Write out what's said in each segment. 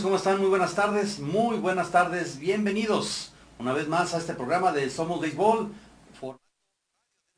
¿Cómo están? Muy buenas tardes, muy buenas tardes, bienvenidos una vez más a este programa de Somos Béisbol,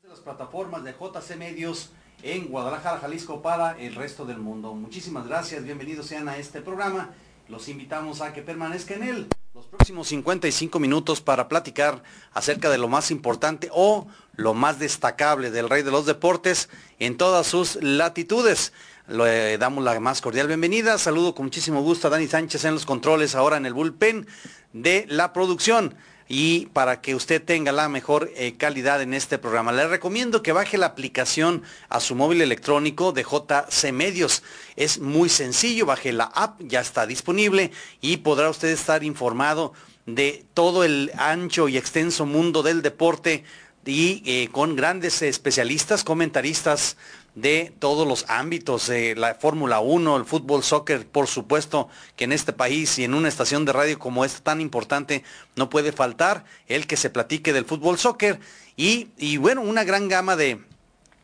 de las plataformas de JC Medios en Guadalajara, Jalisco para el resto del mundo. Muchísimas gracias, bienvenidos sean a este programa, los invitamos a que permanezcan en él los próximos 55 minutos para platicar acerca de lo más importante o lo más destacable del rey de los deportes en todas sus latitudes. Le damos la más cordial bienvenida. Saludo con muchísimo gusto a Dani Sánchez en los controles, ahora en el bullpen de la producción. Y para que usted tenga la mejor eh, calidad en este programa, le recomiendo que baje la aplicación a su móvil electrónico de JC Medios. Es muy sencillo, baje la app, ya está disponible y podrá usted estar informado de todo el ancho y extenso mundo del deporte y eh, con grandes especialistas, comentaristas de todos los ámbitos, de la Fórmula 1, el fútbol, soccer, por supuesto que en este país y en una estación de radio como esta tan importante no puede faltar el que se platique del fútbol, soccer y, y bueno, una gran gama de,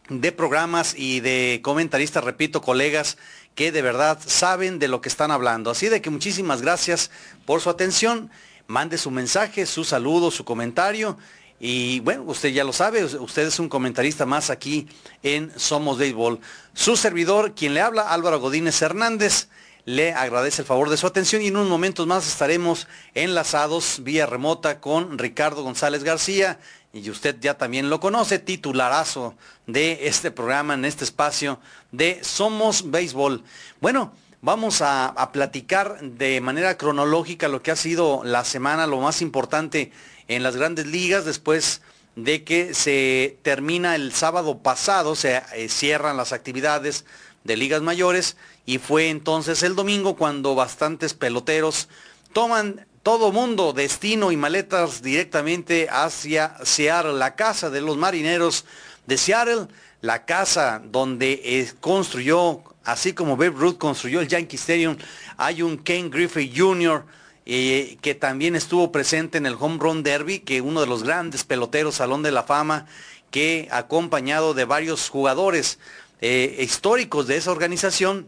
de programas y de comentaristas, repito, colegas que de verdad saben de lo que están hablando. Así de que muchísimas gracias por su atención. Mande su mensaje, su saludo, su comentario y bueno, usted ya lo sabe, usted es un comentarista más aquí en Somos Béisbol. Su servidor, quien le habla, Álvaro Godínez Hernández, le agradece el favor de su atención y en unos momentos más estaremos enlazados vía remota con Ricardo González García y usted ya también lo conoce, titularazo de este programa, en este espacio de Somos Béisbol. Bueno, vamos a, a platicar de manera cronológica lo que ha sido la semana, lo más importante en las grandes ligas después de que se termina el sábado pasado, se eh, cierran las actividades de ligas mayores y fue entonces el domingo cuando bastantes peloteros toman todo mundo destino y maletas directamente hacia Seattle, la casa de los marineros de Seattle, la casa donde eh, construyó, así como Babe Ruth construyó el Yankee Stadium, hay un Ken Griffey Jr., eh, que también estuvo presente en el Home Run Derby, que uno de los grandes peloteros Salón de la Fama, que acompañado de varios jugadores eh, históricos de esa organización,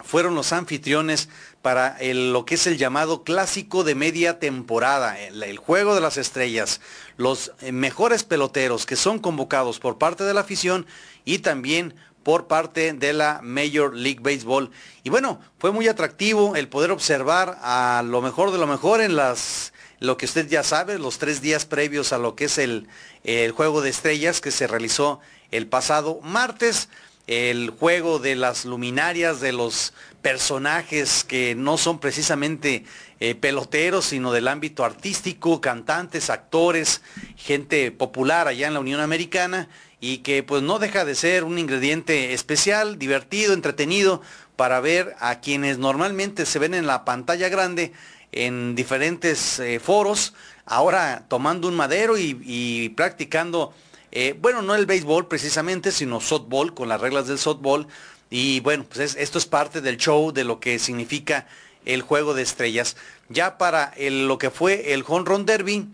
fueron los anfitriones para lo que es el llamado clásico de media temporada, el, juego de las estrellas, los eh, mejores peloteros que son convocados por parte de la afición y también por parte de la Major League Baseball. Y bueno, fue muy atractivo el poder observar a lo mejor de lo mejor en las lo que usted ya sabe, los tres días previos a lo que es el, el juego de estrellas que se realizó el pasado martes, el juego de las luminarias, de los personajes que no son precisamente eh, peloteros, sino del ámbito artístico, cantantes, actores, gente popular allá en la Unión Americana y que pues no deja de ser un ingrediente especial, divertido, entretenido para ver a quienes normalmente se ven en la pantalla grande en diferentes eh, foros, ahora tomando un madero y, practicando, eh, bueno, no el béisbol precisamente, sino softball, con las reglas del softball. Y bueno, pues es, esto es parte del show de lo que significa el juego de estrellas. Ya para lo que fue el home run derby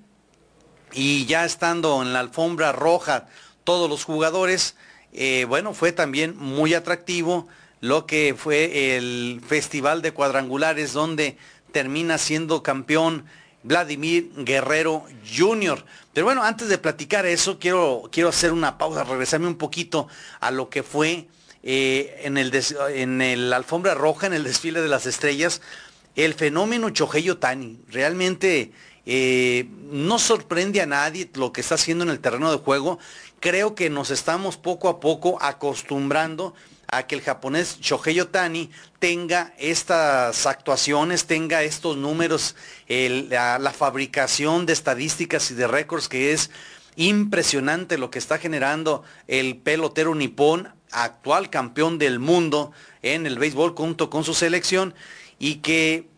y ya estando en la alfombra roja todos los jugadores. Eh, bueno, fue también muy atractivo lo que fue el Festival de Cuadrangulares donde termina siendo campeón Vladimir Guerrero Jr. Pero bueno, antes de platicar eso, quiero, quiero hacer una pausa, regresarme un poquito a lo que fue eh, en, el en el alfombra roja, en el desfile de las estrellas, el fenómeno Chojeyo Tani. Realmente eh, no sorprende a nadie lo que está haciendo en el terreno de juego. Creo que nos estamos poco a poco acostumbrando a que el japonés Shohei Otani tenga estas actuaciones, tenga estos números, la, la, fabricación de estadísticas y de récords que es impresionante lo que está generando el pelotero nipón, actual campeón del mundo en el béisbol junto con su selección y que,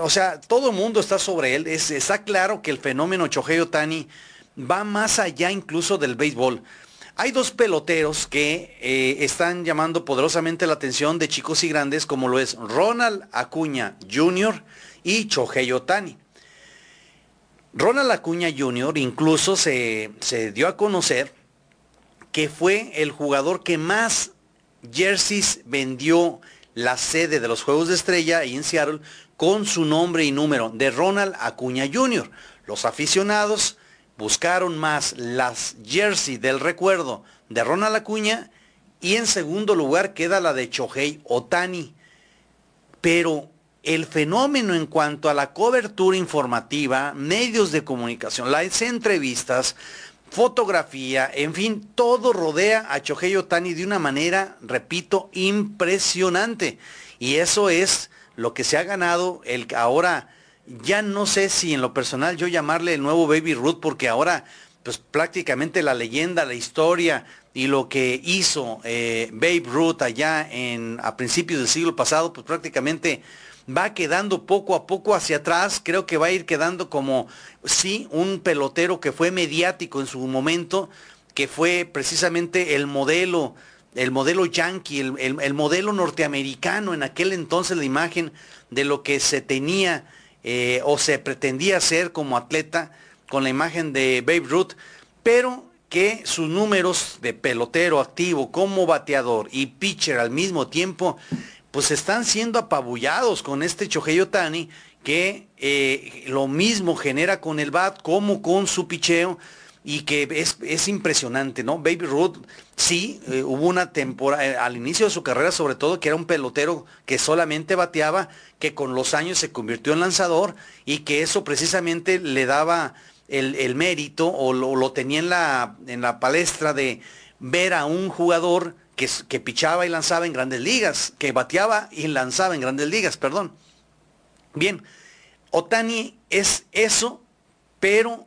o sea, todo el mundo está sobre él. Es, está claro que el fenómeno Chohei Otani va más allá incluso del béisbol. Hay dos peloteros que eh, están llamando poderosamente la atención de chicos y grandes, como lo es Ronald Acuña Jr. y Chohei Otani. Ronald Acuña Jr. incluso se, se dio a conocer que fue el jugador que más jerseys vendió la sede de los Juegos de Estrella y en Seattle con su nombre y número de Ronald Acuña Jr. Los aficionados buscaron más las jersey del recuerdo de Ronald Acuña y en segundo lugar queda la de Chohei Otani. Pero el fenómeno en cuanto a la cobertura informativa, medios de comunicación, las entrevistas, fotografía, en fin, todo rodea a Chohei Otani de una manera, repito, impresionante. Y eso es lo que se ha ganado el ahora ya no sé si en lo personal yo llamarle el nuevo Baby Ruth porque ahora pues prácticamente la leyenda, la historia y lo que hizo eh, Babe Ruth allá en, a principios del siglo pasado, pues prácticamente va quedando poco a poco hacia atrás. Creo que va a ir quedando como, sí, un pelotero que fue mediático en su momento, que fue precisamente el modelo, el modelo yankee, el modelo norteamericano en aquel entonces, la imagen de lo que se tenía eh, o se pretendía ser como atleta con la imagen de Babe Ruth, pero que sus números de pelotero activo como bateador y pitcher al mismo tiempo, pues están siendo apabullados con este Chohei Otani, que eh, lo mismo genera con el bat como con su picheo y que es, impresionante, ¿no? Baby Ruth, sí, eh, hubo una temporada, eh, al inicio de su carrera sobre todo, que era un pelotero que solamente bateaba, que con los años se convirtió en lanzador y que eso precisamente le daba el, mérito o lo, tenía en la, en la palestra de ver a un jugador que, que pichaba y lanzaba en grandes ligas, que bateaba y lanzaba en grandes ligas, perdón. Bien, Otani es eso, pero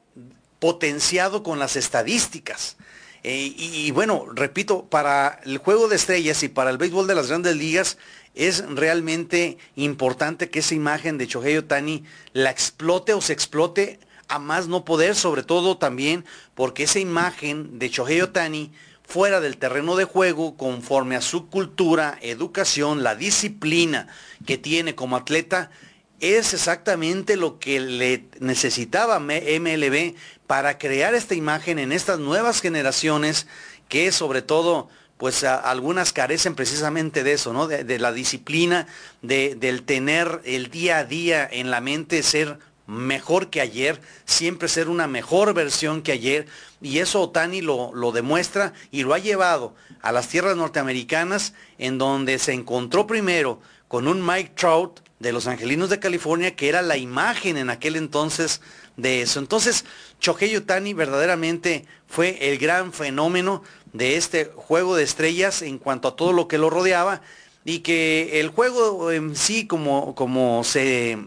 potenciado con las estadísticas. Eh, y, bueno, repito, para el juego de estrellas y para el béisbol de las grandes ligas es realmente importante que esa imagen de Chohei Otani la explote o se explote a más no poder, sobre todo también porque esa imagen de Chohei Otani fuera del terreno de juego, conforme a su cultura, educación, la disciplina que tiene como atleta, es exactamente lo que le necesitaba MLB para crear esta imagen en estas nuevas generaciones que sobre todo pues algunas carecen precisamente de eso, ¿no? De, la disciplina, de, del tener el día a día en la mente, ser mejor que ayer, siempre ser una mejor versión que ayer. Y eso Otani lo, lo demuestra y lo ha llevado a las tierras norteamericanas en donde se encontró primero con un Mike Trout de los Angelinos de California, que era la imagen en aquel entonces de eso. Entonces, Chohei Otani verdaderamente fue el gran fenómeno de este juego de estrellas en cuanto a todo lo que lo rodeaba y que el juego en sí, como, como se,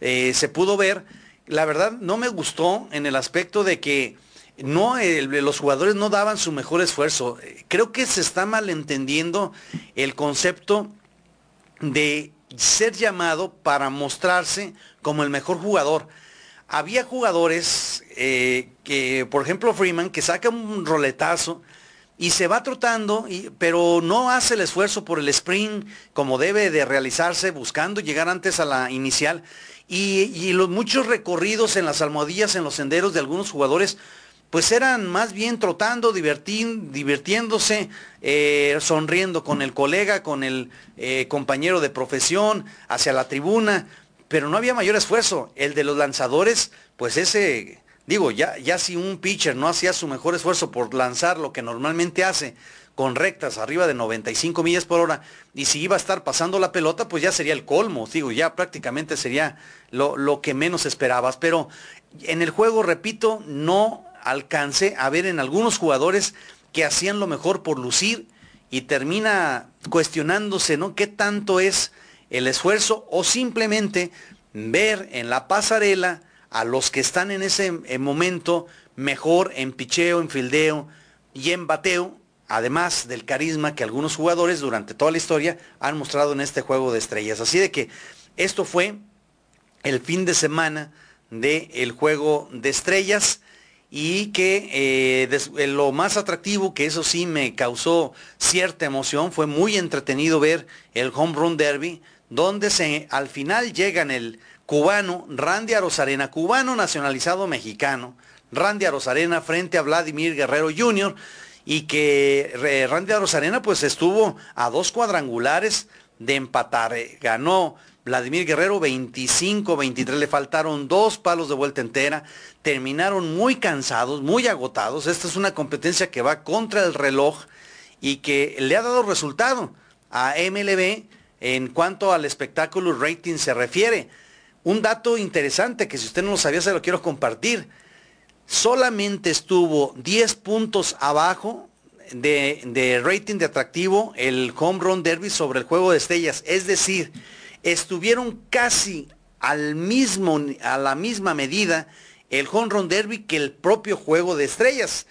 eh, se pudo ver, la verdad no me gustó en el aspecto de que no, los jugadores no daban su mejor esfuerzo. Creo que se está malentendiendo el concepto de ser llamado para mostrarse como el mejor jugador. Había jugadores eh, que, por ejemplo, Freeman, que saca un roletazo y se va trotando, pero no hace el esfuerzo por el sprint como debe de realizarse, buscando llegar antes a la inicial. Y, y los muchos recorridos en las almohadillas, en los senderos de algunos jugadores, pues eran más bien trotando, divirtiéndose, eh, sonriendo con el colega, con el eh, compañero de profesión, hacia la tribuna, pero no había mayor esfuerzo. El de los lanzadores, pues ese, digo, ya, ya si un pitcher no hacía su mejor esfuerzo por lanzar lo que normalmente hace, con rectas arriba de 95 millas por hora, y si iba a estar pasando la pelota, pues ya sería el colmo, digo, ya prácticamente sería lo, lo que menos esperabas. Pero en el juego, repito, no alcance a ver en algunos jugadores que hacían lo mejor por lucir y termina cuestionándose, ¿no? ¿Qué tanto es el esfuerzo o simplemente ver en la pasarela a los que están en ese momento mejor en picheo, en fildeo y en bateo además del carisma que algunos jugadores durante toda la historia han mostrado en este juego de estrellas. Así de que esto fue el fin de semana del juego de estrellas y que eh, eh, lo más atractivo, que eso sí me causó cierta emoción, fue muy entretenido ver el Home Run Derby, donde se, al final llegan el cubano Randy Arozarena, cubano nacionalizado mexicano, Randy Arozarena frente a Vladimir Guerrero Jr., y que Randy Arozarena pues estuvo a dos cuadrangulares de empatar, eh, ganó Vladimir Guerrero 25-23, le faltaron dos palos de vuelta entera, terminaron muy cansados, muy agotados. Esta es una competencia que va contra el reloj y que le ha dado resultado a MLB en cuanto al espectáculo rating se refiere. Un dato interesante que si usted no lo sabía se lo quiero compartir. Solamente estuvo 10 puntos abajo de, de rating de atractivo el home run derby sobre el juego de estrellas. Es decir, estuvieron casi al mismo, a la misma medida el home run derby que el propio juego de estrellas.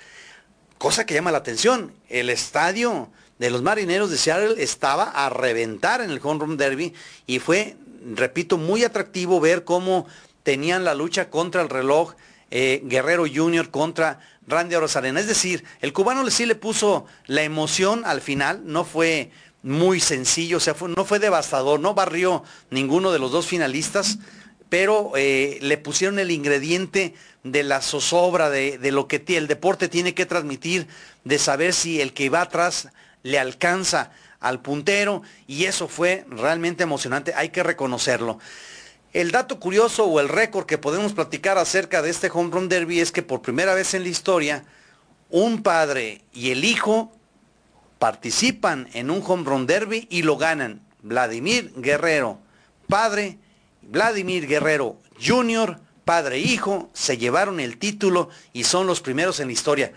Cosa que llama la atención. El estadio de los marineros de Seattle estaba a reventar en el home run derby y fue, repito, muy atractivo ver cómo tenían la lucha contra el reloj eh, Guerrero Jr. contra Randy Rosarena. Es decir, el cubano sí le puso la emoción al final, no fue muy sencillo, o sea, no fue devastador, no barrió ninguno de los dos finalistas, pero eh, le pusieron el ingrediente de la zozobra, de, de lo que el deporte tiene que transmitir, de saber si el que va atrás le alcanza al puntero, y eso fue realmente emocionante, hay que reconocerlo. El dato curioso o el récord que podemos platicar acerca de este home run derby es que por primera vez en la historia, un padre y el hijo participan en un home run derby y lo ganan. Vladimir Guerrero, padre, Vladimir Guerrero Jr., padre e hijo, se llevaron el título y son los primeros en la historia.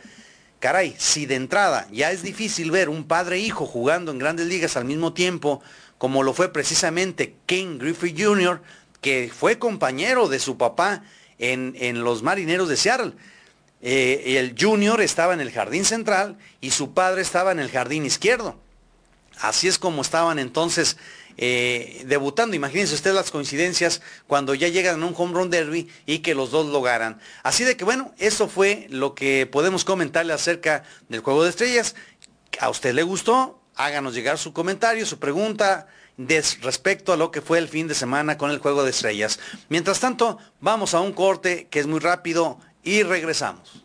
Caray, si de entrada ya es difícil ver un padre e hijo jugando en grandes ligas al mismo tiempo, como lo fue precisamente Ken Griffey Jr., que fue compañero de su papá en, en los marineros de Seattle. Eh, el junior estaba en el jardín central y su padre estaba en el jardín izquierdo. Así es como estaban entonces eh, debutando. Imagínense ustedes las coincidencias cuando ya llegan a un home run derby y que los dos lo ganan. Así de que bueno, eso fue lo que podemos comentarle acerca del juego de estrellas. ¿A usted le gustó? Háganos llegar su comentario, su pregunta respecto a lo que fue el fin de semana con el juego de estrellas. Mientras tanto, vamos a un corte que es muy rápido y regresamos.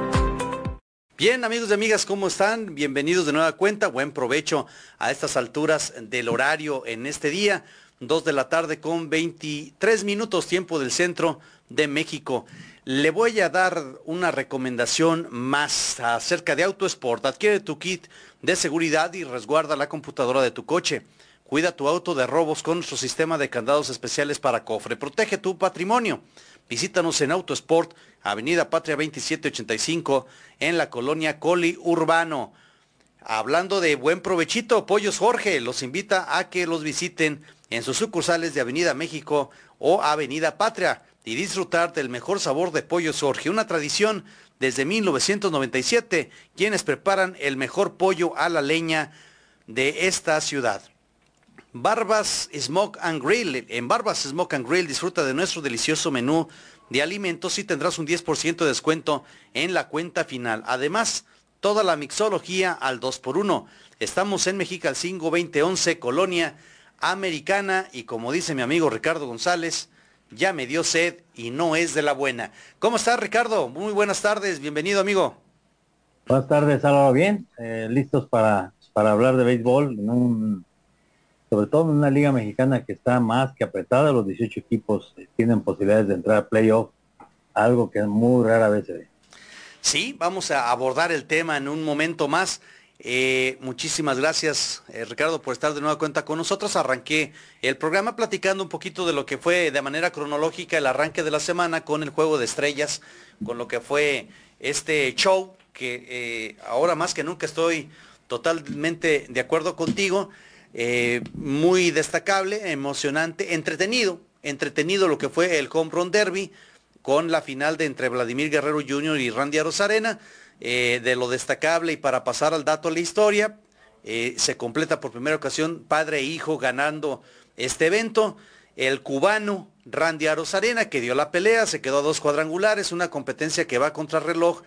Bien, amigos y amigas, ¿cómo están? Bienvenidos de nueva cuenta. Buen provecho a estas alturas del horario en este día. Dos de la tarde con 23 minutos tiempo del centro de México. Le voy a dar una recomendación más acerca de AutoSport. Adquiere tu kit de seguridad y resguarda la computadora de tu coche. Cuida tu auto de robos con nuestro sistema de candados especiales para cofre. Protege tu patrimonio. Visítanos en Autosport, Avenida Patria 2785, en la colonia Coli Urbano. Hablando de buen provechito, Pollos Jorge los invita a que los visiten en sus sucursales de Avenida México o Avenida Patria y disfrutar del mejor sabor de Pollos Jorge, una tradición desde 1997, quienes preparan el mejor pollo a la leña de esta ciudad. Barbas Smoke and Grill. En Barbas Smoke and Grill disfruta de nuestro delicioso menú de alimentos y tendrás un 10% de descuento en la cuenta final. Además, toda la mixología al 2x1. Estamos en Mexical 5 2011, Colonia Americana y como dice mi amigo Ricardo González, ya me dio sed y no es de la buena. ¿Cómo estás Ricardo? Muy buenas tardes, bienvenido amigo. Buenas tardes, Álvaro, bien, eh, listos para, para hablar de béisbol sobre todo en una liga mexicana que está más que apretada, los 18 equipos tienen posibilidades de entrar a playoff, algo que muy rara vez se ve. Sí, vamos a abordar el tema en un momento más. Eh, muchísimas gracias, eh, Ricardo, por estar de nueva cuenta con nosotros. Arranqué el programa platicando un poquito de lo que fue de manera cronológica el arranque de la semana con el juego de estrellas, con lo que fue este show, que eh, ahora más que nunca estoy totalmente de acuerdo contigo. Muy destacable, emocionante, entretenido, entretenido lo que fue el Home Run Derby con la final de entre Vladimir Guerrero Jr. y Randy Arozarena eh, de lo destacable y para pasar al dato de la historia, eh, se completa por primera ocasión padre e hijo ganando este evento. El cubano Randy Arozarena, que dio la pelea, se quedó a dos cuadrangulares, una competencia que va contra reloj,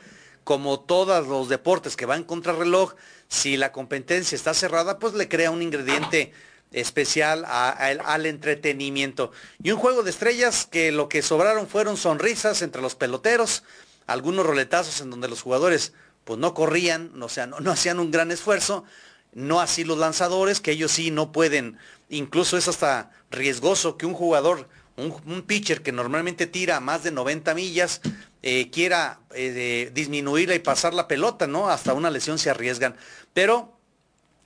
como todos los deportes que van contra reloj, si la competencia está cerrada, pues le crea un ingrediente especial al entretenimiento. Y un juego de estrellas que lo que sobraron fueron sonrisas entre los peloteros, algunos roletazos en donde los jugadores pues no corrían, sea, no, hacían un gran esfuerzo, no así los lanzadores, que ellos sí no pueden, incluso es hasta riesgoso que un jugador, un, pitcher que normalmente tira más de 90 millas, eh, quiera eh, disminuirla y pasar la pelota, ¿no? Hasta una lesión se arriesgan. Pero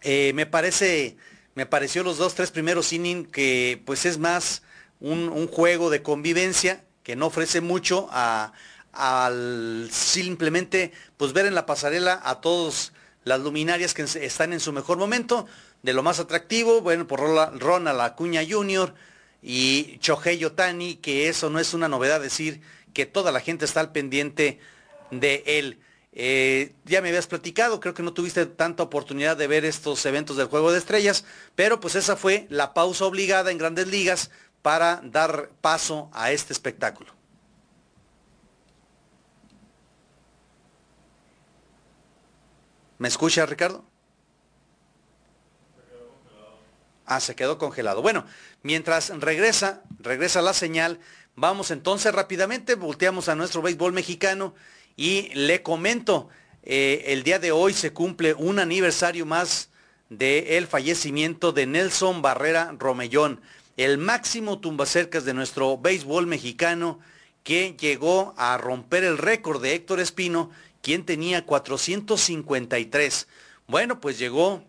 eh, me parece, me pareció los dos, tres primeros innings que pues es más un, un juego de convivencia que no ofrece mucho a, al simplemente pues ver en la pasarela a todos las luminarias que están en su mejor momento, de lo más atractivo, bueno, por Ronald Acuña Jr. y Chohei Yotani, que eso no es una novedad decir que toda la gente está al pendiente de él. Eh, ya me habías platicado, creo que no tuviste tanta oportunidad de ver estos eventos del Juego de Estrellas, pero pues esa fue la pausa obligada en grandes ligas para dar paso a este espectáculo. ¿Me escucha, Ricardo? Ah, se quedó congelado. Bueno, mientras regresa, regresa la señal, vamos entonces rápidamente, volteamos a nuestro béisbol mexicano y le comento, eh, el día de hoy se cumple un aniversario más del fallecimiento de Nelson Barrera Romellón, el máximo tumbacercas de nuestro béisbol mexicano que llegó a romper el récord de Héctor Espino quien tenía 453. Bueno, pues llegó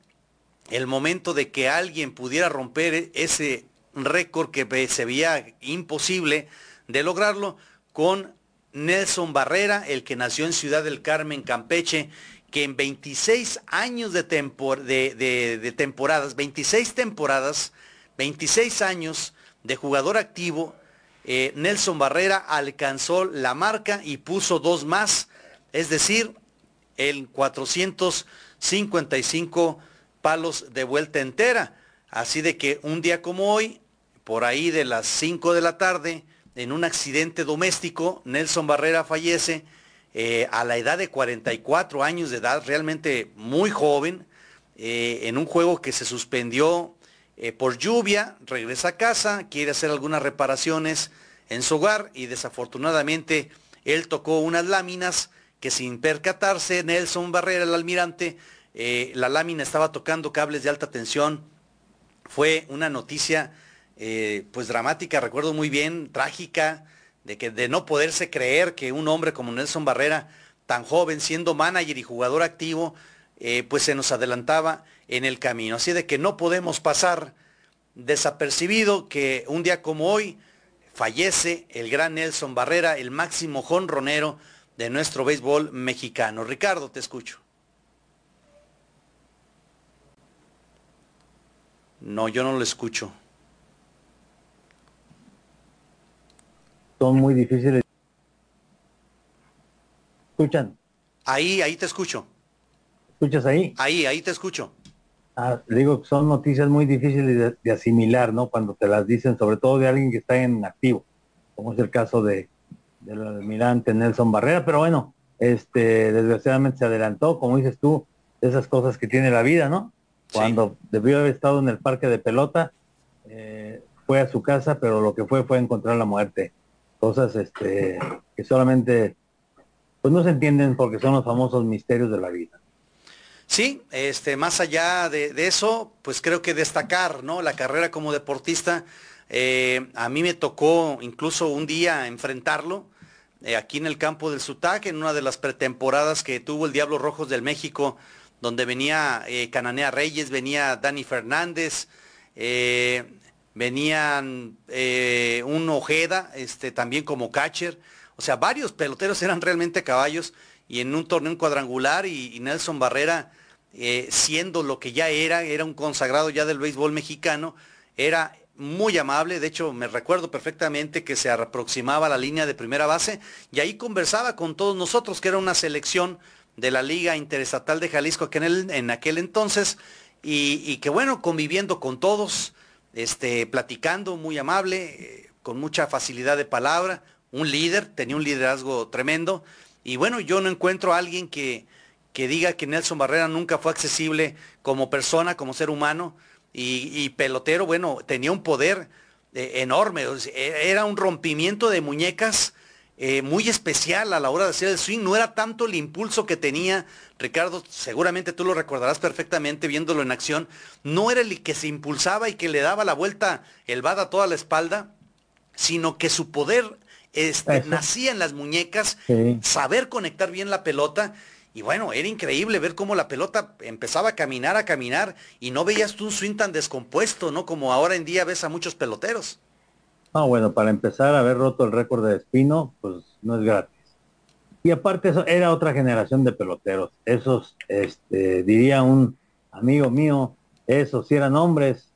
el momento de que alguien pudiera romper ese récord que se veía imposible de lograrlo con Nelson Barrera, el que nació en Ciudad del Carmen, Campeche, que en 26 años de, de, temporadas, 26 temporadas, 26 años de jugador activo, eh, Nelson Barrera alcanzó la marca y puso dos más es decir, en 455 palos de vuelta entera. Así de que un día como hoy, por ahí de las 5 de la tarde, en un accidente doméstico, Nelson Barrera fallece eh, a la edad de 44 años de edad, realmente muy joven, eh, en un juego que se suspendió eh, por lluvia, regresa a casa, quiere hacer algunas reparaciones en su hogar y desafortunadamente él tocó unas láminas que sin percatarse Nelson Barrera, el almirante, la lámina estaba tocando cables de alta tensión. Fue una noticia eh, pues dramática, recuerdo muy bien, trágica, de, que, de no poderse creer que un hombre como Nelson Barrera, tan joven, siendo manager y jugador activo, eh, pues se nos adelantaba en el camino. Así de que no podemos pasar desapercibido que un día como hoy fallece el gran Nelson Barrera, el máximo jonronero de nuestro béisbol mexicano. Ricardo, te escucho. No, yo no lo escucho. Son muy difíciles. ¿Escuchan? Ahí, ahí te escucho. ¿Escuchas ahí? Ahí, ahí te escucho. Ah, digo que son noticias muy difíciles de, asimilar, ¿no? Cuando te las dicen, sobre todo de alguien que está en activo, como es el caso de, del almirante Nelson Barrera, pero bueno, este, desgraciadamente se adelantó, como dices tú, esas cosas que tiene la vida, ¿no? Cuando debió haber estado en el parque de pelota, eh, fue a su casa, pero lo que fue fue encontrar la muerte. Cosas este, que solamente pues no se entienden porque son los famosos misterios de la vida. Sí, este, más allá de, de eso, pues creo que destacar, ¿no? La carrera como deportista, eh, a mí me tocó incluso un día enfrentarlo eh, aquí en el campo del Sutac, en una de las pretemporadas que tuvo el Diablo Rojos del México donde venía eh, Cananea Reyes, venía Dani Fernández, eh, venían eh, un Ojeda, este, también como catcher. O sea, varios peloteros eran realmente caballos y en un torneo cuadrangular y, Nelson Barrera, siendo lo que ya era, era un consagrado ya del béisbol mexicano, era muy amable, de hecho me recuerdo perfectamente que se aproximaba a la línea de primera base y ahí conversaba con todos nosotros, que era una selección de la Liga Interestatal de Jalisco en, el, en aquel entonces y, que bueno, conviviendo con todos, este, platicando, muy amable, eh, con mucha facilidad de palabra, un líder, tenía un liderazgo tremendo y bueno, yo no encuentro a alguien que, que diga que Nelson Barrera nunca fue accesible como persona, como ser humano, y, pelotero, bueno, tenía un poder eh, enorme, e, era un rompimiento de muñecas eh, muy especial a la hora de hacer el swing, no era tanto el impulso que tenía, Ricardo, seguramente tú lo recordarás perfectamente viéndolo en acción, no era el que se impulsaba y que le daba la vuelta el bad a toda la espalda, sino que su poder este, nacía en las muñecas, saber conectar bien la pelota y bueno, era increíble ver cómo la pelota empezaba a caminar, a caminar, y no veías tú un swing tan descompuesto, ¿no? Como ahora en día ves a muchos peloteros. No, bueno, para empezar, haber roto el récord de Espino, pues no es gratis. Y aparte eso era otra generación de peloteros. Esos, este, diría un amigo mío, esos sí eran hombres,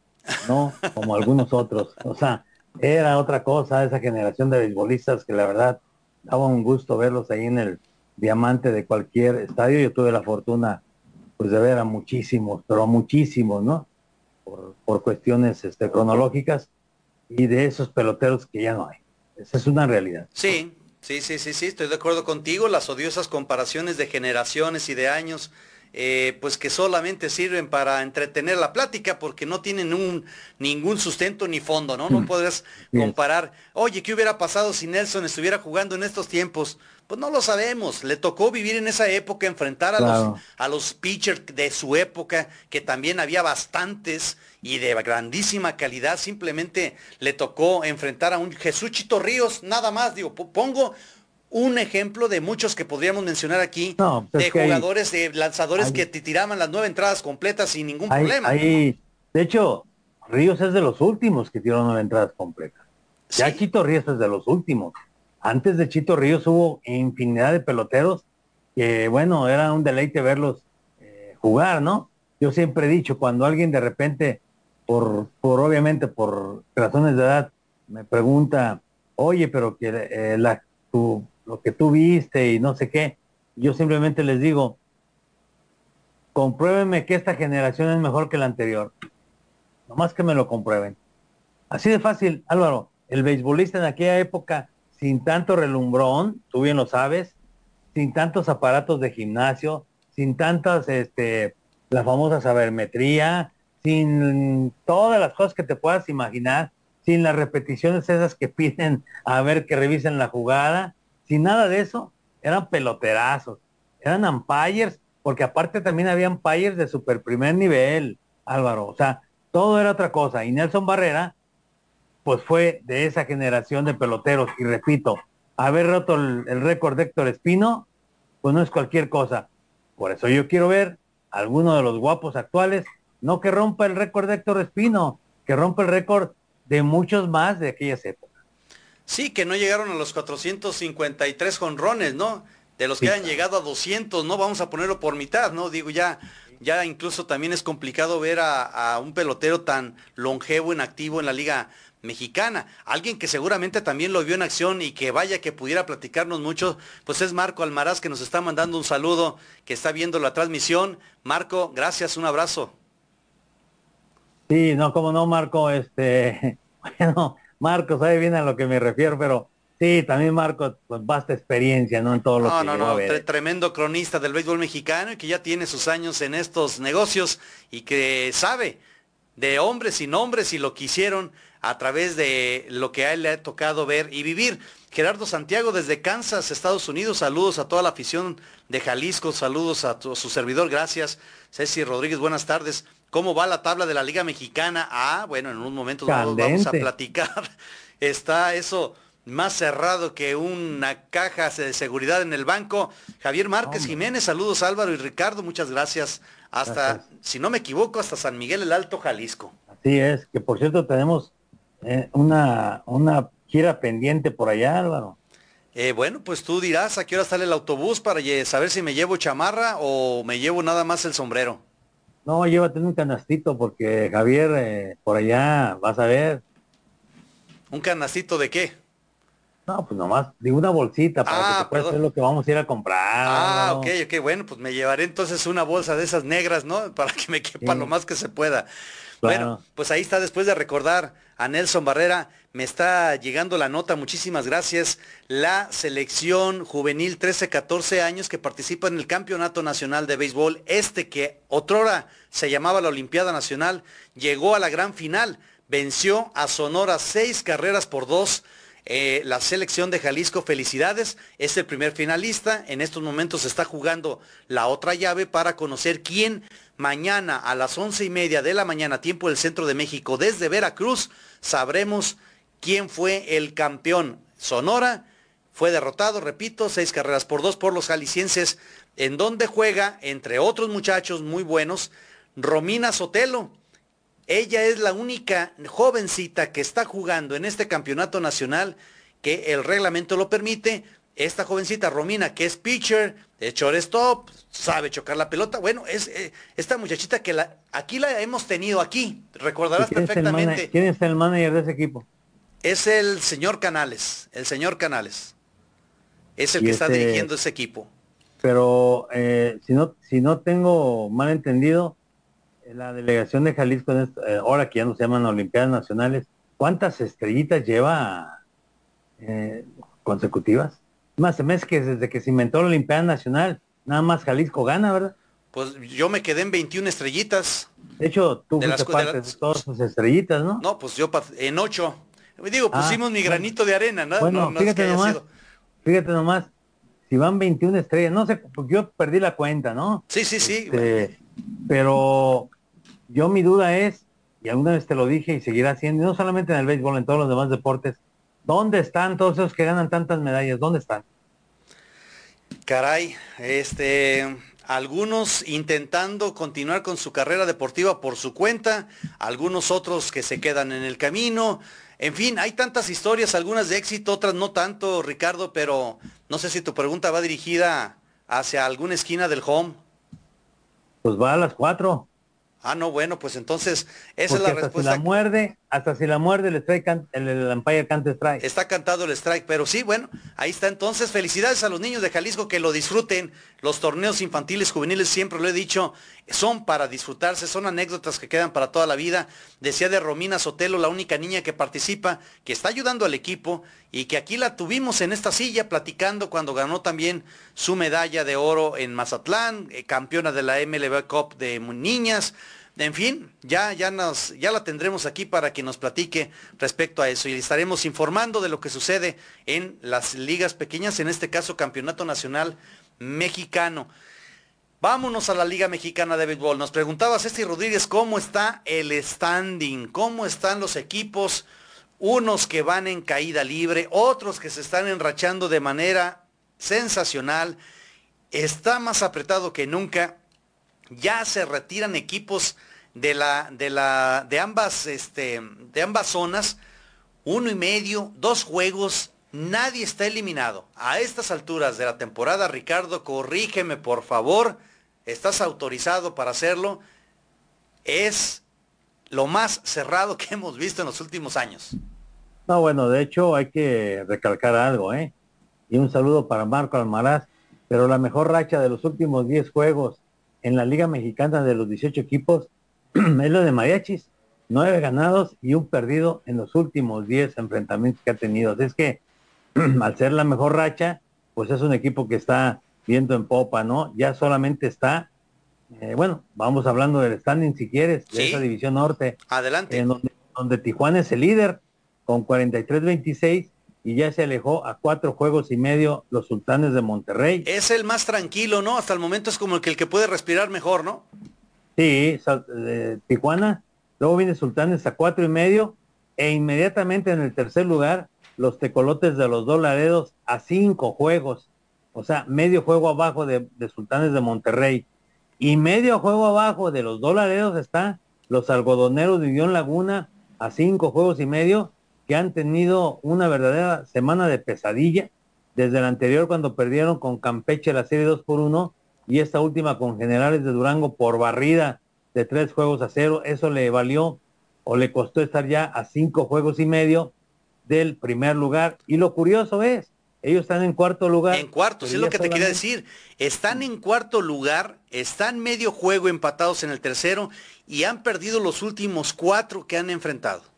¿no? Como algunos otros. O sea, era otra cosa, esa generación de beisbolistas que la verdad daba un gusto verlos ahí en el diamante de cualquier estadio. Yo tuve la fortuna pues de ver a muchísimos, pero muchísimos, ¿no? Por, por cuestiones este, cronológicas y de esos peloteros que ya no hay. Esa es una realidad. Sí, sí, sí, sí, sí, estoy de acuerdo contigo. Las odiosas comparaciones de generaciones y de años eh, pues que solamente sirven para entretener la plática porque no tienen un, ningún sustento ni fondo, ¿no? No mm. podrás comparar, oye, ¿qué hubiera pasado si Nelson estuviera jugando en estos tiempos? Pues no lo sabemos, le tocó vivir en esa época, enfrentar a, los, a los pitchers de su época, que también había bastantes y de grandísima calidad, simplemente le tocó enfrentar a un Jesús Chito Ríos, nada más, digo, pongo un ejemplo de muchos que podríamos mencionar aquí, pues de jugadores, de lanzadores que te tiraban las nueve entradas completas sin ningún problema. de hecho, Ríos es de los últimos que tiraron nueve entradas completas. Ya Chito Ríos es de los últimos. Antes de Chito Ríos hubo infinidad de peloteros que, bueno, era un deleite verlos eh, jugar, ¿no? Yo siempre he dicho, cuando alguien de repente, por, por obviamente por razones de edad, me pregunta, oye, pero que eh, lo que tú viste y no sé qué. Yo simplemente les digo, compruébenme que esta generación es mejor que la anterior. Nomás que me lo comprueben. Así de fácil, Álvaro. El beisbolista en aquella época, sin tanto relumbrón, tú bien lo sabes, sin tantos aparatos de gimnasio, sin tantas, este, la famosa sabermetría, sin todas las cosas que te puedas imaginar, sin las repeticiones esas que piden a ver que revisen la jugada, sin nada de eso, eran peloterazos, eran umpires, porque aparte también había umpires de super primer nivel, Álvaro. O sea, todo era otra cosa. Y Nelson Barrera, pues fue de esa generación de peloteros. Y repito, haber roto el, el récord de Héctor Espino, pues no es cualquier cosa. Por eso yo quiero ver a alguno de los guapos actuales, no que rompa el récord de Héctor Espino, que rompa el récord de muchos más de aquellas épocas. Sí, que no llegaron a los 453 jonrones, ¿no? De los que han llegado a 200, ¿no? Vamos a ponerlo por mitad, ¿no? Digo, ya, ya incluso también es complicado ver a, un pelotero tan longevo en activo en la liga mexicana. Alguien que seguramente también lo vio en acción y que vaya que pudiera platicarnos mucho, pues es Marco Almaraz que nos está mandando un saludo, que está viendo la transmisión. Marco, gracias, un abrazo. Sí, no, como no, Marco, este, bueno, Marco sabe bien a lo que me refiero, pero sí, también Marco, pues basta experiencia, ¿no? En todo lo que no, no, no, tremendo cronista del béisbol mexicano y que ya tiene sus años en estos negocios y que sabe de hombres y nombres y lo que hicieron a través de lo que a él le ha tocado ver y vivir. Gerardo Santiago desde Kansas, Estados Unidos, saludos a toda la afición de Jalisco, saludos a, su servidor, gracias. Ceci Rodríguez, buenas tardes. ¿Cómo va la tabla de la Liga Mexicana? Ah, bueno, en un momento vamos a platicar. Está eso más cerrado que una caja de seguridad en el banco. Javier Márquez Jiménez, saludos Álvaro y Ricardo, muchas gracias. Hasta, si no me equivoco, hasta San Miguel el Alto, Jalisco. Así es, que por cierto tenemos eh, una, una gira pendiente por allá, Álvaro. Eh, bueno, pues tú dirás a qué hora sale el autobús para saber si me llevo chamarra o me llevo nada más el sombrero. No, llévate un canastito porque Javier, eh, por allá, vas a ver. ¿Un canastito de qué? No, pues nomás, de una bolsita para que ah, te puedas hacer lo que vamos a ir a comprar. Ah, ok, ok, bueno, pues me llevaré entonces una bolsa de esas negras, ¿no? Para que me quepa lo más que se pueda. Bueno, pues ahí está, después de recordar a Nelson Barrera, me está llegando la nota, muchísimas gracias. La selección juvenil 13-14 años que participa en el Campeonato Nacional de Béisbol, este que otrora se llamaba la Olimpiada Nacional, llegó a la gran final, venció a Sonora seis carreras por dos eh, la selección de Jalisco, felicidades, es el primer finalista. En estos momentos se está jugando la otra llave para conocer quién mañana a las once y media de la mañana, tiempo del centro de México, desde Veracruz, sabremos quién fue el campeón. Sonora fue derrotado, repito, seis carreras por dos por los jaliscienses, en donde juega, entre otros muchachos muy buenos, Romina Sotelo ella es la única jovencita que está jugando en este campeonato nacional que el reglamento lo permite. Esta jovencita Romina, que es pitcher, es shortstop, sabe chocar la pelota. Bueno, es eh, esta muchachita que la, aquí la hemos tenido aquí. Recordarás perfectamente. ¿Quién es el manager de ese equipo? Es el señor Canales, el señor Canales. Es el que está dirigiendo ese equipo. Pero eh, si no, si no tengo mal entendido, la delegación de Jalisco, eh, ahora que ya no se llaman Olimpiadas Nacionales, ¿cuántas estrellitas lleva eh, consecutivas? Más se me es que desde que se inventó la Olimpiada Nacional, nada más Jalisco gana, ¿verdad? Pues yo me quedé en 21 estrellitas. De hecho, tú fuiste parte de, todas sus estrellitas, ¿no? No, pues yo en 8. Digo, ah, pusimos mi granito de arena, ¿no? Bueno, fíjate nomás, fíjate nomás, si van 21 estrellas, no sé, yo perdí la cuenta, ¿no? Sí, sí, sí. Este, pero yo mi duda es, y alguna vez te lo dije y seguirá siendo, no solamente en el béisbol, en todos los demás deportes, ¿dónde están todos esos que ganan tantas medallas? ¿Dónde están? Caray, este, algunos intentando continuar con su carrera deportiva por su cuenta, algunos otros que se quedan en el camino. En fin, hay tantas historias, algunas de éxito, otras no tanto, Ricardo, pero no sé si tu pregunta va dirigida hacia alguna esquina del home. Pues va a las cuatro. Ah, no, bueno, pues entonces esa es la respuesta. Si la muerde, hasta si la muerde el strike, el, el canta strike. Está cantado el strike, pero sí, bueno, ahí está entonces. Felicidades a los niños de Jalisco que lo disfruten. Los torneos infantiles, juveniles, siempre lo he dicho, son para disfrutarse, son anécdotas que quedan para toda la vida. Decía de Romina Sotelo, la única niña que participa, que está ayudando al equipo y que aquí la tuvimos en esta silla platicando cuando ganó también su medalla de oro en Mazatlán, eh, campeona de la MLB Cup de niñas. En fin, ya, ya, nos, ya la tendremos aquí para que nos platique respecto a eso y estaremos informando de lo que sucede en las ligas pequeñas, en este caso Campeonato Nacional Mexicano. Vámonos a la Liga Mexicana de Béisbol. Nos preguntaba César Rodríguez cómo está el standing, cómo están los equipos, unos que van en caída libre, otros que se están enrachando de manera sensacional. Está más apretado que nunca. Ya se retiran equipos de la, de la, de ambas, este, de ambas zonas. Uno y medio, dos juegos, nadie está eliminado. A estas alturas de la temporada, Ricardo, corrígeme por favor estás autorizado para hacerlo, es lo más cerrado que hemos visto en los últimos años. No, bueno, de hecho hay que recalcar algo, ¿eh? Y un saludo para Marco Almaraz, pero la mejor racha de los últimos 10 juegos en la Liga Mexicana de los 18 equipos es lo de Mariachis, nueve ganados y un perdido en los últimos 10 enfrentamientos que ha tenido. es que al ser la mejor racha, pues es un equipo que está viento en popa, ¿no? Ya solamente está, eh, bueno, vamos hablando del standing si quieres, de esa división norte. Adelante. En donde, Tijuana es el líder con 43-26 y ya se alejó a cuatro juegos y medio los sultanes de Monterrey. Es el más tranquilo, ¿no? Hasta el momento es como el que, el que puede respirar mejor, ¿no? Sí, eh, Tijuana, luego viene Sultanes a cuatro y medio e inmediatamente en el tercer lugar los tecolotes de los dólares a cinco juegos, o sea, medio juego abajo de, Sultanes de Monterrey. Y medio juego abajo de los dólares está los algodoneros de Unión Laguna a cinco juegos y medio, que han tenido una verdadera semana de pesadilla, desde la anterior cuando perdieron con Campeche la serie 2 por 1 y esta última con Generales de Durango por barrida de tres juegos a cero. Eso le valió o le costó estar ya a cinco juegos y medio del primer lugar. Y lo curioso es, ellos están en cuarto lugar. En cuarto, es lo que te quería decir. Están en cuarto lugar, están medio juego empatados en el tercero y han perdido los últimos cuatro que han enfrentado.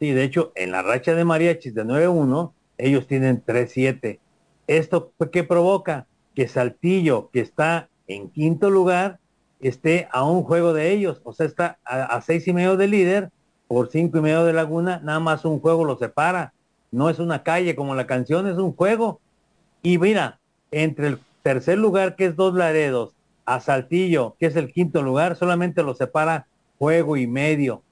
Sí, de hecho, en la racha de mariachis de 9-1, ellos tienen 3-7. ¿Esto qué provoca? Que Saltillo, que está en quinto lugar, esté a un juego de ellos. O sea, está a, seis y medio de líder por cinco y medio de Laguna, nada más un juego lo separa. No es una calle como la canción, es un juego. Y mira, entre el tercer lugar, que es Dos Laredos, a Saltillo, que es el quinto lugar, solamente lo separa juego y medio.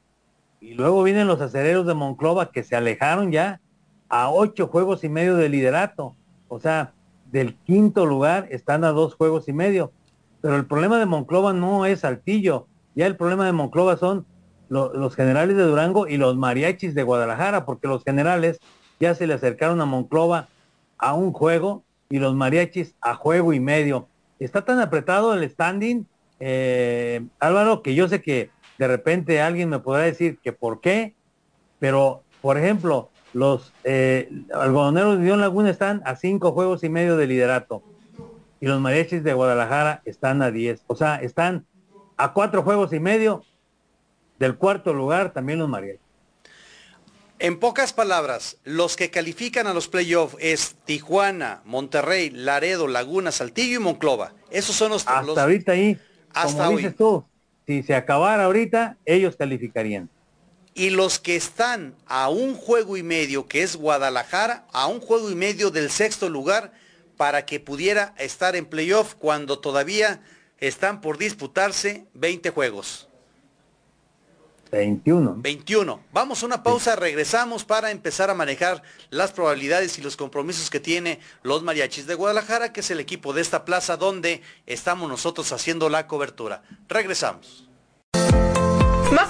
Y luego vienen los acereros de Monclova que se alejaron ya a ocho juegos y medio de liderato. O sea, del quinto lugar están a dos juegos y medio. Pero el problema de Monclova no es Saltillo. Ya el problema de Monclova son los generales de Durango y los mariachis de Guadalajara, porque los generales ya se le acercaron a Monclova a un juego y los mariachis a juego y medio. Está tan apretado el standing, eh, Álvaro, que yo sé que de repente alguien me podrá decir que por qué, pero por ejemplo, los eh, algodoneros de Dion Laguna están a cinco juegos y medio de liderato y los mariachis de Guadalajara están a diez. O sea, están a cuatro juegos y medio del cuarto lugar también los mariachis. En pocas palabras, los que califican a los playoffs es Tijuana, Monterrey, Laredo, Laguna, Saltillo y Monclova. Esos son los... Hasta ahorita ahí, hasta como dices tú, si se acabara ahorita, ellos calificarían. Y los que están a un juego y medio, que es Guadalajara, a un juego y medio del sexto lugar, para que pudiera estar en playoff cuando todavía están por disputarse 20 juegos. 21. 21. Vamos a una pausa, regresamos para empezar a manejar las probabilidades y los compromisos que tiene los mariachis de Guadalajara, que es el equipo de esta plaza donde estamos nosotros haciendo la cobertura. Regresamos.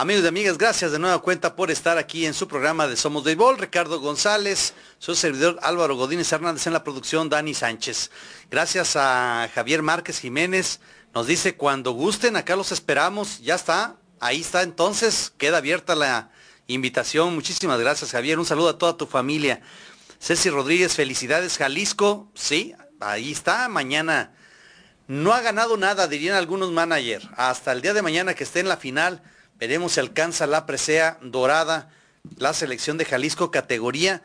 Amigos y amigas, gracias de nueva cuenta por estar aquí en su programa de Somos Béisbol. Ricardo González, su servidor Álvaro Godínez Hernández en la producción, Dani Sánchez. Gracias a Javier Márquez Jiménez. Nos dice, cuando gusten, acá los esperamos. Ya está, ahí está entonces. Queda abierta la invitación. Muchísimas gracias, Javier. Un saludo a toda tu familia. Ceci Rodríguez, felicidades, Jalisco. Sí, ahí está. Mañana no ha ganado nada, dirían algunos managers. Hasta el día de mañana que esté en la final Veremos si alcanza la presea dorada la selección de Jalisco categoría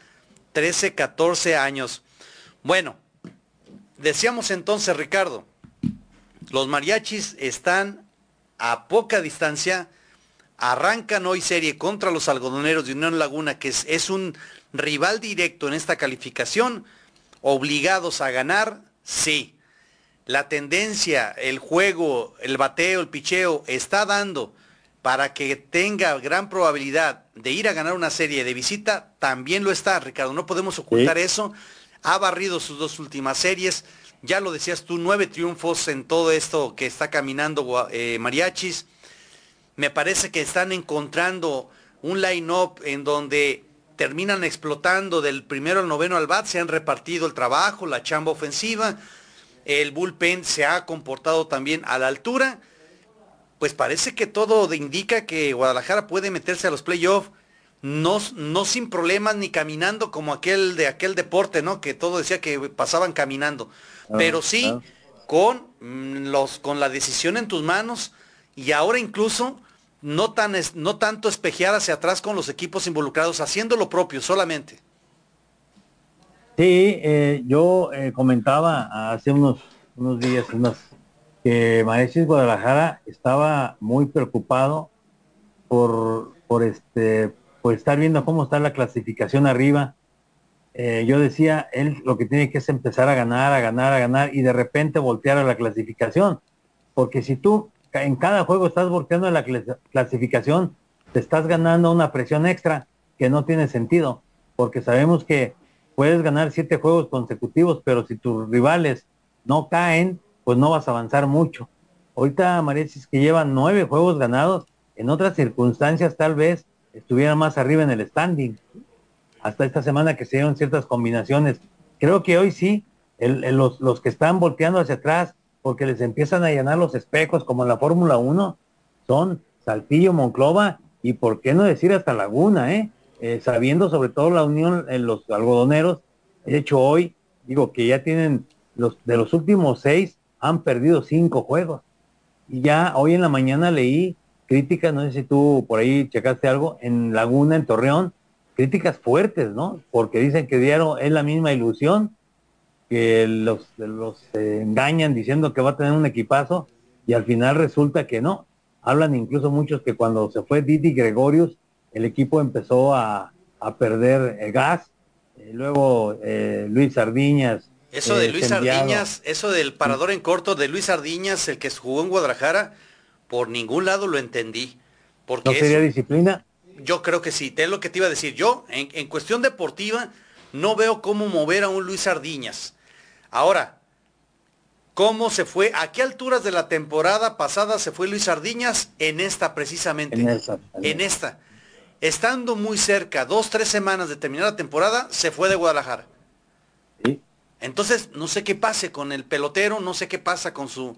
13-14 años. Bueno, decíamos entonces, Ricardo, los mariachis están a poca distancia, arrancan hoy serie contra los algodoneros de Unión Laguna, que es, es un rival directo en esta calificación, obligados a ganar, sí. La tendencia, el juego, el bateo, el picheo, está dando para que tenga gran probabilidad de ir a ganar una serie de visita, también lo está, Ricardo. No podemos ocultar eso. Ha barrido sus dos últimas series. Ya lo decías tú, nueve triunfos en todo esto que está caminando eh, Mariachis. Me parece que están encontrando un line-up en donde terminan explotando del primero al noveno al bat, se han repartido el trabajo, la chamba ofensiva, el bullpen se ha comportado también a la altura pues parece que todo indica que Guadalajara puede meterse a los playoffs, no, no sin problemas ni caminando como aquel de aquel deporte, ¿no? Que todo decía que pasaban caminando. Ah, Pero sí ah. con, mm, los, con la decisión en tus manos y ahora incluso no, tan, no tanto espejear hacia atrás con los equipos involucrados, haciendo lo propio solamente. Sí, eh, yo eh, comentaba hace unos, unos días que Mariachis Guadalajara estaba muy preocupado por, por, este, por estar viendo cómo está la clasificación arriba. Eh, yo decía, él lo que tiene que es empezar a ganar, a ganar, a ganar y de repente voltear a la clasificación. Porque si tú en cada juego estás volteando a la clasificación, te estás ganando una presión extra que no tiene sentido. Porque sabemos que puedes ganar siete juegos consecutivos, pero si tus rivales no caen, pues no vas a avanzar mucho. Ahorita Mariachis que llevan nueve juegos ganados, en otras circunstancias tal vez estuviera más arriba en el standing. Hasta esta semana que se dieron ciertas combinaciones. Creo que hoy sí, los, los, que están volteando hacia atrás porque les empiezan a llenar los espejos como en la Fórmula 1 son Saltillo, Monclova y por qué no decir hasta Laguna, ¿eh? Eh, sabiendo sobre todo la unión en los algodoneros. De hecho, hoy digo que ya tienen los de los últimos seis han perdido cinco juegos. Y ya hoy en la mañana leí críticas, no sé si tú por ahí checaste algo, en Laguna, en Torreón, críticas fuertes, ¿no? Porque dicen que dieron es la misma ilusión, que los, los engañan diciendo que va a tener un equipazo y al final resulta que no. Hablan incluso muchos que cuando se fue Didi Gregorius, el equipo empezó a, perder el gas. Eh, luego eh, Luis Sardiñas. Eso de eh, Luis Sardiñas, eso del parador en corto de Luis Sardiñas, el que jugó en Guadalajara, por ningún lado lo entendí. Porque ¿No sería disciplina? Yo creo que sí, es lo que te iba a decir. Yo, en, en cuestión deportiva, no veo cómo mover a un Luis Sardiñas. Ahora, ¿Cómo se fue? ¿A qué alturas de la temporada pasada se fue Luis Sardiñas? En esta precisamente. En, esta. Estando muy cerca, dos, tres semanas de terminar la temporada, se fue de Guadalajara. Entonces, no sé qué pase con el pelotero, no sé qué pasa con su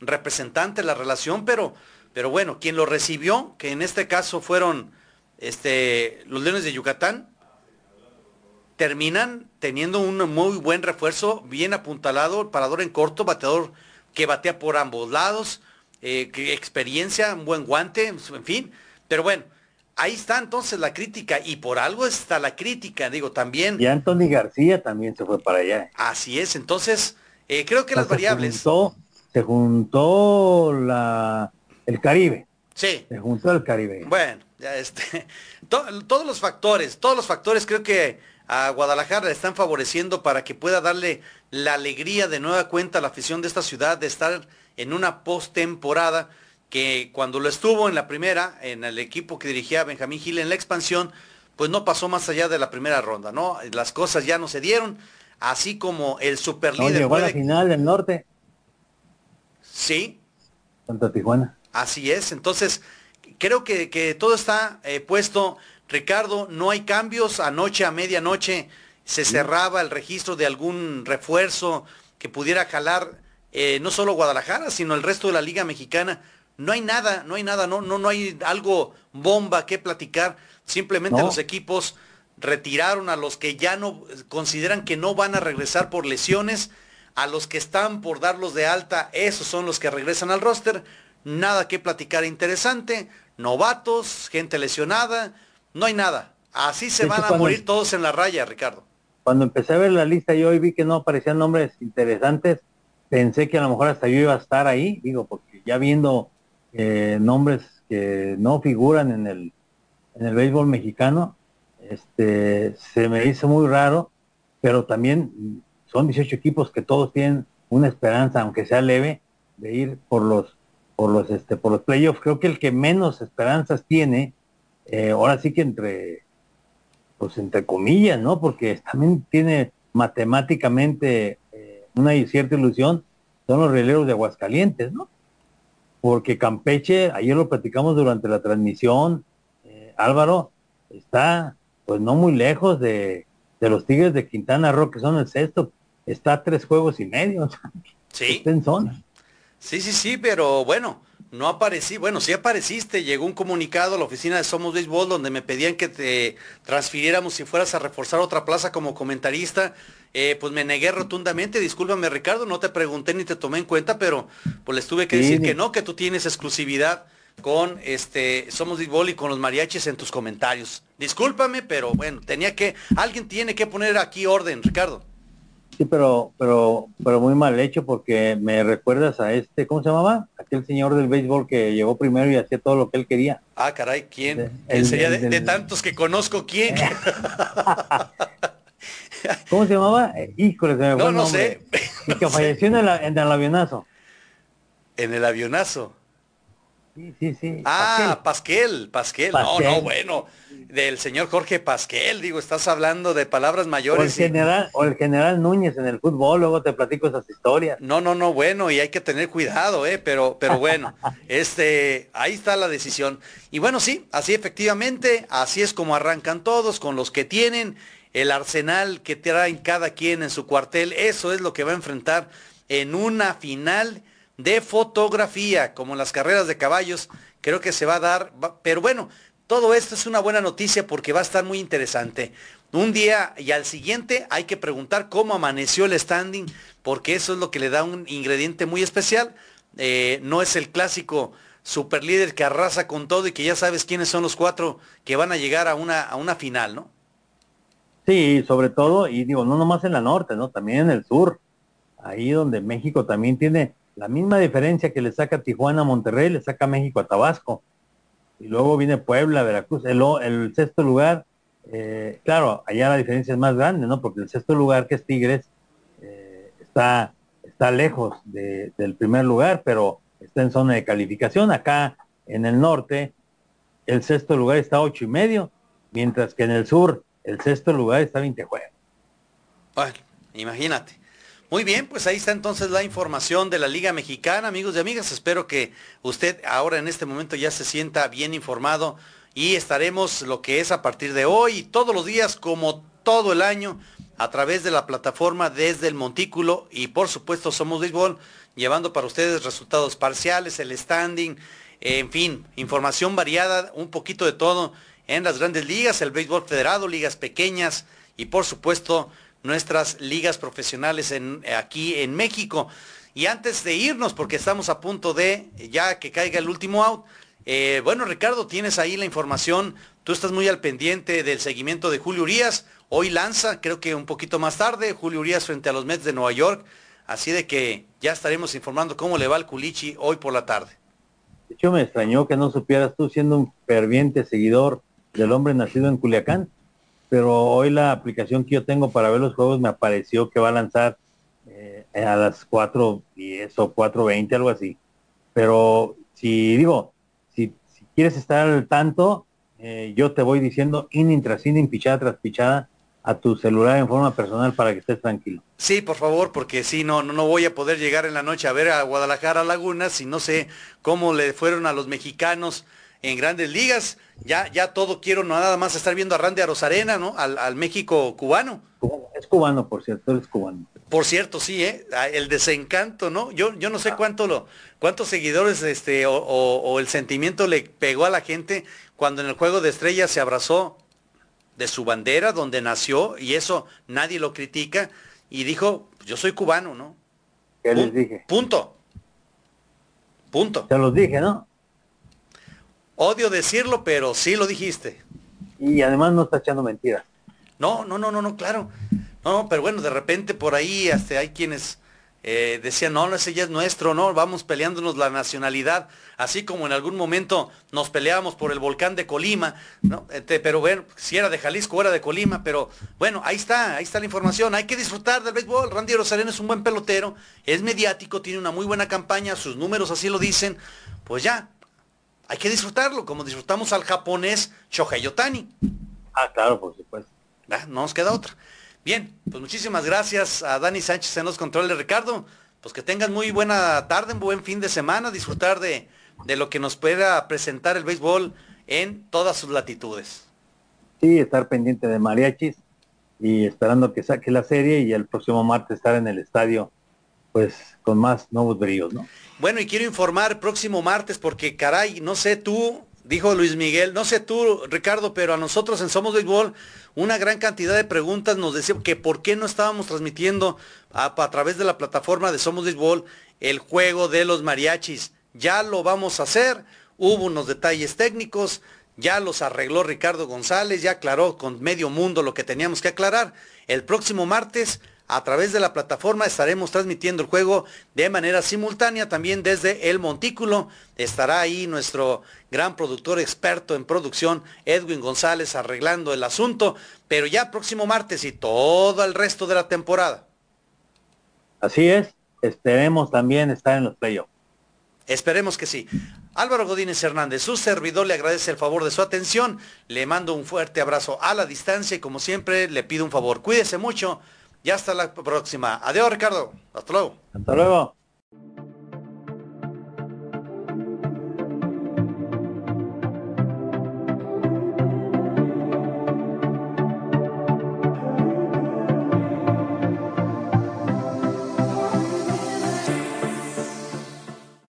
representante, la relación, pero, pero bueno, quien lo recibió, que en este caso fueron este, los Leones de Yucatán, terminan teniendo un muy buen refuerzo, bien apuntalado, parador en corto, bateador que batea por ambos lados, eh, experiencia, un buen guante, en fin. Pero bueno, ahí está entonces la crítica y por algo está la crítica, digo, también. Y Anthony García también se fue para allá. Así es, entonces eh, creo que las variables... Se juntó, la, el Caribe. Sí. Se juntó el Caribe. Bueno, ya este, todos los factores, todos los factores creo que a Guadalajara le están favoreciendo para que pueda darle la alegría de nueva cuenta a la afición de esta ciudad de estar en una postemporada que cuando lo estuvo en la primera, en el equipo que dirigía Benjamín Gil en la expansión, pues no pasó más allá de la primera ronda, ¿no? Las cosas ya no se dieron, así como el superlíder. No, llegó a la final del norte. Sí. Santa Tijuana. Así es, entonces creo que, que todo está eh, puesto Ricardo, no hay cambios. Anoche a medianoche se cerraba el registro de algún refuerzo que pudiera jalar eh, no solo Guadalajara, sino el resto de la Liga Mexicana. No hay nada, no hay nada, no, no, no hay algo bomba que platicar. Simplemente los equipos retiraron a los que ya no consideran que no van a regresar por lesiones, a los que están por darlos de alta, esos son los que regresan al roster. Nada que platicar interesante, novatos, gente lesionada, no hay nada. Así se van a morir todos en la raya, Ricardo. Cuando empecé a ver la lista yo hoy vi que no aparecían nombres interesantes, pensé que a lo mejor hasta yo iba a estar ahí, digo, porque ya viendo eh, nombres que no figuran en el, en el béisbol mexicano, este, se me hizo muy raro, pero también son 18 equipos que todos tienen una esperanza, aunque sea leve, de ir por los por los este por los playoffs. Creo que el que menos esperanzas tiene eh, ahora sí que entre, pues entre comillas, ¿no? Porque también tiene matemáticamente eh, una cierta ilusión, son los releros de Aguascalientes, ¿no? Porque Campeche, ayer lo platicamos durante la transmisión, eh, Álvaro, está pues no muy lejos de, de, los Tigres de Quintana Roo, que son el sexto, está a tres juegos y medio, sí. está en zona. Sí, sí, sí, pero bueno, no aparecí, bueno, sí apareciste, llegó un comunicado a la oficina de Somos Béisbol donde me pedían que te transfiriéramos si fueras a reforzar otra plaza como comentarista. Eh, pues me negué rotundamente, discúlpame Ricardo, no te pregunté ni te tomé en cuenta, pero pues les tuve que decir que no, que tú tienes exclusividad con este Somos Béisbol y con los mariachis en tus comentarios. Discúlpame, pero bueno, tenía que, alguien tiene que poner aquí orden, Ricardo. Sí, pero, pero, pero muy mal hecho porque me recuerdas a este, ¿cómo se llamaba? Aquel señor del béisbol que llegó primero y hacía todo lo que él quería. Ah, caray, ¿quién? El, sería de, tantos que conozco, ¿quién? ¿Cómo se llamaba? Eh, híjole, se me fue No, no sé. Y que falleció en, el, en el avionazo. En el avionazo. Sí, sí, sí. Ah, Pasquel, Pasquel. No, no, bueno. Del señor Jorge Pasquel, digo, estás hablando de palabras mayores. O el, general, o el general Núñez en el fútbol, luego te platico esas historias. No, no, no, bueno, y hay que tener cuidado, eh, pero, pero bueno, este, ahí está la decisión. Y bueno, sí, así efectivamente, así es como arrancan todos, con los que tienen el arsenal que traen cada quien en su cuartel, eso es lo que va a enfrentar en una final de fotografía, como las carreras de caballos, creo que se va a dar, pero bueno, todo esto es una buena noticia porque va a estar muy interesante. Un día y al siguiente hay que preguntar cómo amaneció el standing, porque eso es lo que le da un ingrediente muy especial. Eh, no es el clásico super líder que arrasa con todo y que ya sabes quiénes son los cuatro que van a llegar a una, a una final, ¿no? Sí, sobre todo, y digo, no nomás en la norte, ¿no? También en el sur, ahí donde México también tiene la misma diferencia que le saca Tijuana a Monterrey, le saca México a Tabasco. Y luego viene Puebla, Veracruz. El, sexto lugar, eh, claro, allá la diferencia es más grande, ¿no? Porque el sexto lugar, que es Tigres, eh, está, está lejos del primer lugar, pero está en zona de calificación. Acá en el norte, el sexto lugar está ocho y medio, mientras que en el sur, el sexto lugar está 20 juegos. Bueno, imagínate. Muy bien, pues ahí está entonces la información de la Liga Mexicana, amigos y amigas. Espero que usted ahora en este momento ya se sienta bien informado y estaremos lo que es a partir de hoy y todos los días como todo el año a través de la plataforma desde el Montículo y por supuesto Somos Béisbol llevando para ustedes resultados parciales, el standing, en fin, información variada, un poquito de todo en las grandes ligas, el béisbol federado, ligas pequeñas y por supuesto nuestras ligas profesionales aquí en México. Y antes de irnos, porque estamos a punto de ya que caiga el último out, eh, bueno, Ricardo, tienes ahí la información. Tú estás muy al pendiente del seguimiento de Julio Urias. Hoy lanza, creo que un poquito más tarde, Julio Urias frente a los Mets de Nueva York. Así de que ya estaremos informando cómo le va al Culichi hoy por la tarde. De hecho, me extrañó que no supieras tú siendo un ferviente seguidor del hombre nacido en Culiacán pero hoy la aplicación que yo tengo para ver los juegos me apareció que va a lanzar eh, a las 4.10 o 4.20, algo así. Pero si digo, si, quieres estar al tanto, eh, yo te voy diciendo inning tras inning, pichada tras pichada, a tu celular en forma personal para que estés tranquilo. Sí, por favor, porque si no, no, no voy a poder llegar en la noche a ver a Guadalajara Laguna si no sé cómo le fueron a los mexicanos en grandes ligas. Ya, ya todo quiero nada más estar viendo a Randy a Rosarena, ¿no? Al, México cubano. Es cubano, por cierto, es cubano. Por cierto, sí, ¿eh? Ah, el desencanto, ¿no? Yo, yo no sé ah. cuánto lo, cuántos seguidores este, o, el sentimiento le pegó a la gente cuando en el juego de estrellas se abrazó de su bandera, donde nació, y eso nadie lo critica, y dijo, yo soy cubano, ¿no? ¿Qué les dije? Punto. Punto. Te los dije, ¿no? Odio decirlo, pero sí lo dijiste. Y además no está echando mentiras. No, no, no, no, no, claro. No, pero bueno, de repente por ahí hasta hay quienes eh, decían, no, ese ya es nuestro, no, vamos peleándonos la nacionalidad, así como en algún momento nos peleábamos por el volcán de Colima, ¿no? Este, pero bueno, si era de Jalisco era de Colima, pero bueno, ahí está, ahí está la información, hay que disfrutar del béisbol, Randy Rosarena es un buen pelotero, es mediático, tiene una muy buena campaña, sus números así lo dicen, pues ya, hay que disfrutarlo, como disfrutamos al japonés Shohei Otani. Ah, claro, por supuesto. No nos queda otra. Bien, pues muchísimas gracias a Dani Sánchez en los controles, Ricardo. Pues que tengan muy buena tarde, un buen fin de semana, disfrutar de, de lo que nos pueda presentar el béisbol en todas sus latitudes. Sí, estar pendiente de mariachis y esperando que saque la serie y el próximo martes estar en el estadio, pues con más nuevos bríos, ¿no? Bueno, y quiero informar próximo martes porque caray, no sé tú, dijo Luis Miguel, no sé tú, Ricardo, pero a nosotros en Somos Béisbol una gran cantidad de preguntas nos decían que por qué no estábamos transmitiendo a, través de la plataforma de Somos Béisbol el juego de los mariachis. Ya lo vamos a hacer, hubo unos detalles técnicos, ya los arregló Ricardo González, ya aclaró con medio mundo lo que teníamos que aclarar. El próximo martes a través de la plataforma estaremos transmitiendo el juego de manera simultánea también desde el Montículo. Estará ahí nuestro gran productor experto en producción, Edwin González, arreglando el asunto, pero ya próximo martes y todo el resto de la temporada. Así es, esperemos también estar en los playoffs. Esperemos que sí. Álvaro Godínez Hernández, su servidor le agradece el favor de su atención, le mando un fuerte abrazo a la distancia y como siempre le pido un favor, cuídese mucho y hasta la próxima. Adiós Ricardo, hasta luego. Hasta luego.